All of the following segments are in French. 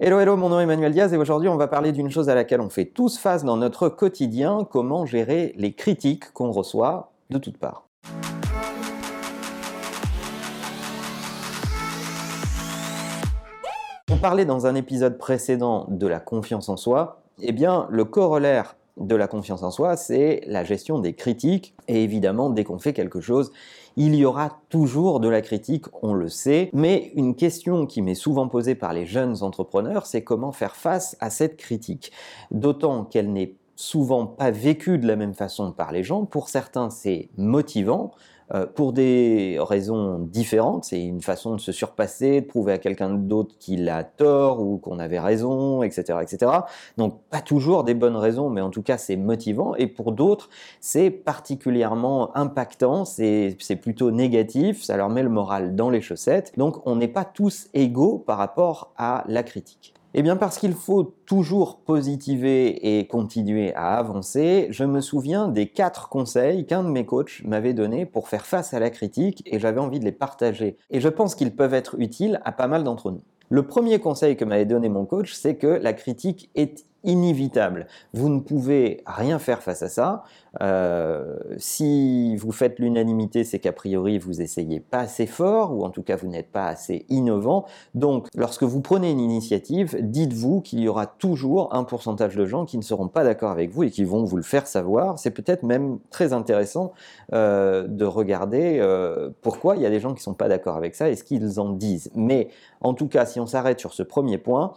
Hello, hello, mon nom est Emmanuel Diaz et aujourd'hui on va parler d'une chose à laquelle on fait tous face dans notre quotidien, comment gérer les critiques qu'on reçoit de toutes parts. On parlait dans un épisode précédent de la confiance en soi, eh bien le corollaire de la confiance en soi, c'est la gestion des critiques. Et évidemment, dès qu'on fait quelque chose, il y aura toujours de la critique, on le sait. Mais une question qui m'est souvent posée par les jeunes entrepreneurs, c'est comment faire face à cette critique? D'autant qu'elle n'est souvent pas vécue de la même façon par les gens. Pour certains, c'est motivant. Euh, pour des raisons différentes. C'est une façon de se surpasser, de prouver à quelqu'un d'autre qu'il a tort ou qu'on avait raison, etc., etc. Donc pas toujours des bonnes raisons, mais en tout cas c'est motivant. Et pour d'autres, c'est particulièrement impactant, c'est plutôt négatif, ça leur met le moral dans les chaussettes. Donc on n'est pas tous égaux par rapport à la critique. Eh bien parce qu'il faut toujours positiver et continuer à avancer, je me souviens des quatre conseils qu'un de mes coachs m'avait donnés pour faire face à la critique et j'avais envie de les partager. Et je pense qu'ils peuvent être utiles à pas mal d'entre nous. Le premier conseil que m'avait donné mon coach, c'est que la critique est inévitable. Vous ne pouvez rien faire face à ça. Euh, si vous faites l'unanimité, c'est qu'a priori vous essayez pas assez fort, ou en tout cas vous n'êtes pas assez innovant. Donc, lorsque vous prenez une initiative, dites-vous qu'il y aura toujours un pourcentage de gens qui ne seront pas d'accord avec vous et qui vont vous le faire savoir. C'est peut-être même très intéressant euh, de regarder euh, pourquoi il y a des gens qui ne sont pas d'accord avec ça et ce qu'ils en disent. Mais en tout cas, si on s'arrête sur ce premier point,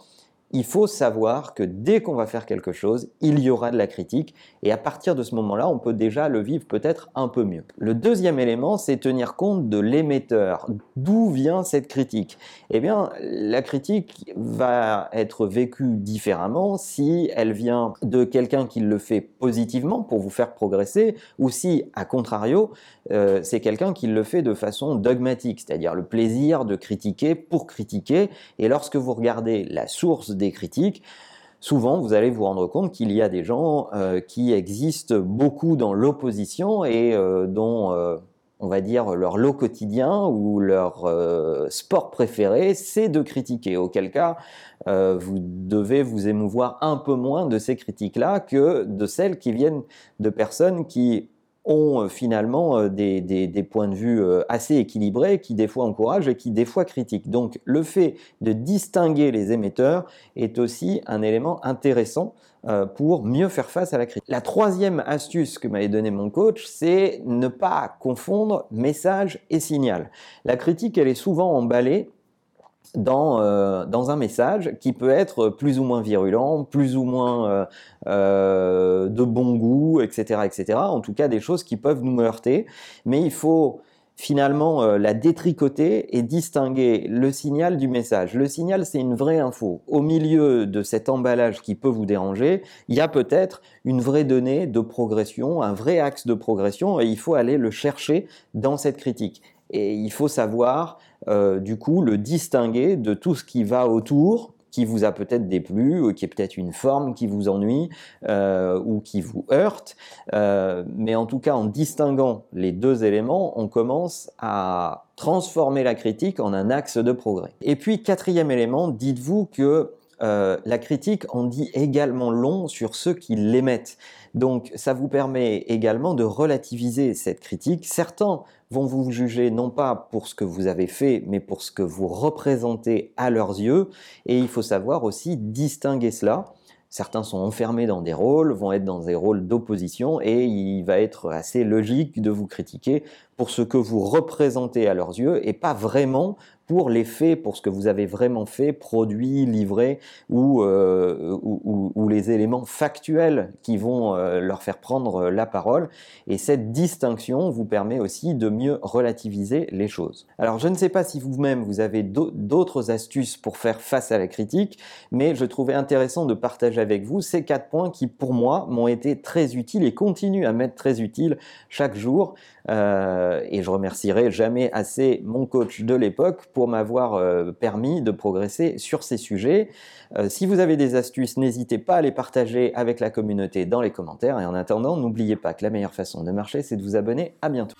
il faut savoir que dès qu'on va faire quelque chose, il y aura de la critique et à partir de ce moment-là, on peut déjà le vivre peut-être un peu mieux. Le deuxième élément, c'est tenir compte de l'émetteur. D'où vient cette critique? Eh bien, la critique va être vécue différemment si elle vient de quelqu'un qui le fait positivement pour vous faire progresser ou si, à contrario, euh, c'est quelqu'un qui le fait de façon dogmatique, c'est-à-dire le plaisir de critiquer pour critiquer. Et lorsque vous regardez la source des critiques, souvent vous allez vous rendre compte qu'il y a des gens euh, qui existent beaucoup dans l'opposition et euh, dont, euh, on va dire, leur lot quotidien ou leur sport préféré, c'est de critiquer. Auquel cas, vous devez vous émouvoir un peu moins de ces critiques-là que de celles qui viennent de personnes qui ont euh, finalement euh, des, points de vue euh, assez équilibrés qui des fois encouragent et qui des fois critiquent. Donc le fait de distinguer les émetteurs est aussi un élément intéressant pour mieux faire face à la critique. La troisième astuce que m'avait donné mon coach, c'est ne pas confondre message et signal. La critique, elle est souvent emballée dans, euh, dans un message qui peut être plus ou moins virulent, plus ou moins euh, euh, de bon goût, etc., etc. En tout cas, des choses qui peuvent nous heurter. Mais il faut finalement la détricoter et distinguer le signal du message. Le signal, c'est une vraie info. Au milieu de cet emballage qui peut vous déranger, il y a peut-être une vraie donnée de progression, un vrai axe de progression, et il faut aller le chercher dans cette critique. Et il faut savoir, euh, du coup, le distinguer de tout ce qui va autour, qui vous a peut-être déplu, qui est peut-être une forme qui vous ennuie euh, ou qui vous heurte. Euh, mais en tout cas, en distinguant les deux éléments, on commence à transformer la critique en un axe de progrès. Et puis, quatrième élément, dites-vous que euh, la critique en dit également long sur ceux qui l'émettent. Donc ça vous permet également de relativiser cette critique. Certains vont vous juger non pas pour ce que vous avez fait, mais pour ce que vous représentez à leurs yeux. Et il faut savoir aussi distinguer cela. Certains sont enfermés dans des rôles, vont être dans des rôles d'opposition, et il va être assez logique de vous critiquer pour ce que vous représentez à leurs yeux, et pas vraiment pour les faits, pour ce que vous avez vraiment fait, produit, livré, ou, euh, ou, les éléments factuels qui vont euh, leur faire prendre la parole. Et cette distinction vous permet aussi de mieux relativiser les choses. Alors je ne sais pas si vous-même vous avez d'autres astuces pour faire face à la critique, mais je trouvais intéressant de partager avec vous ces quatre points qui pour moi m'ont été très utiles et continuent à m'être très utiles chaque jour. Euh, et je remercierai jamais assez mon coach de l'époque pour m'avoir euh, permis de progresser sur ces sujets. Euh, si vous avez des astuces, n'hésitez pas à les partager avec la communauté dans les commentaires. Et en attendant, n'oubliez pas que la meilleure façon de marcher, c'est de vous abonner. À bientôt.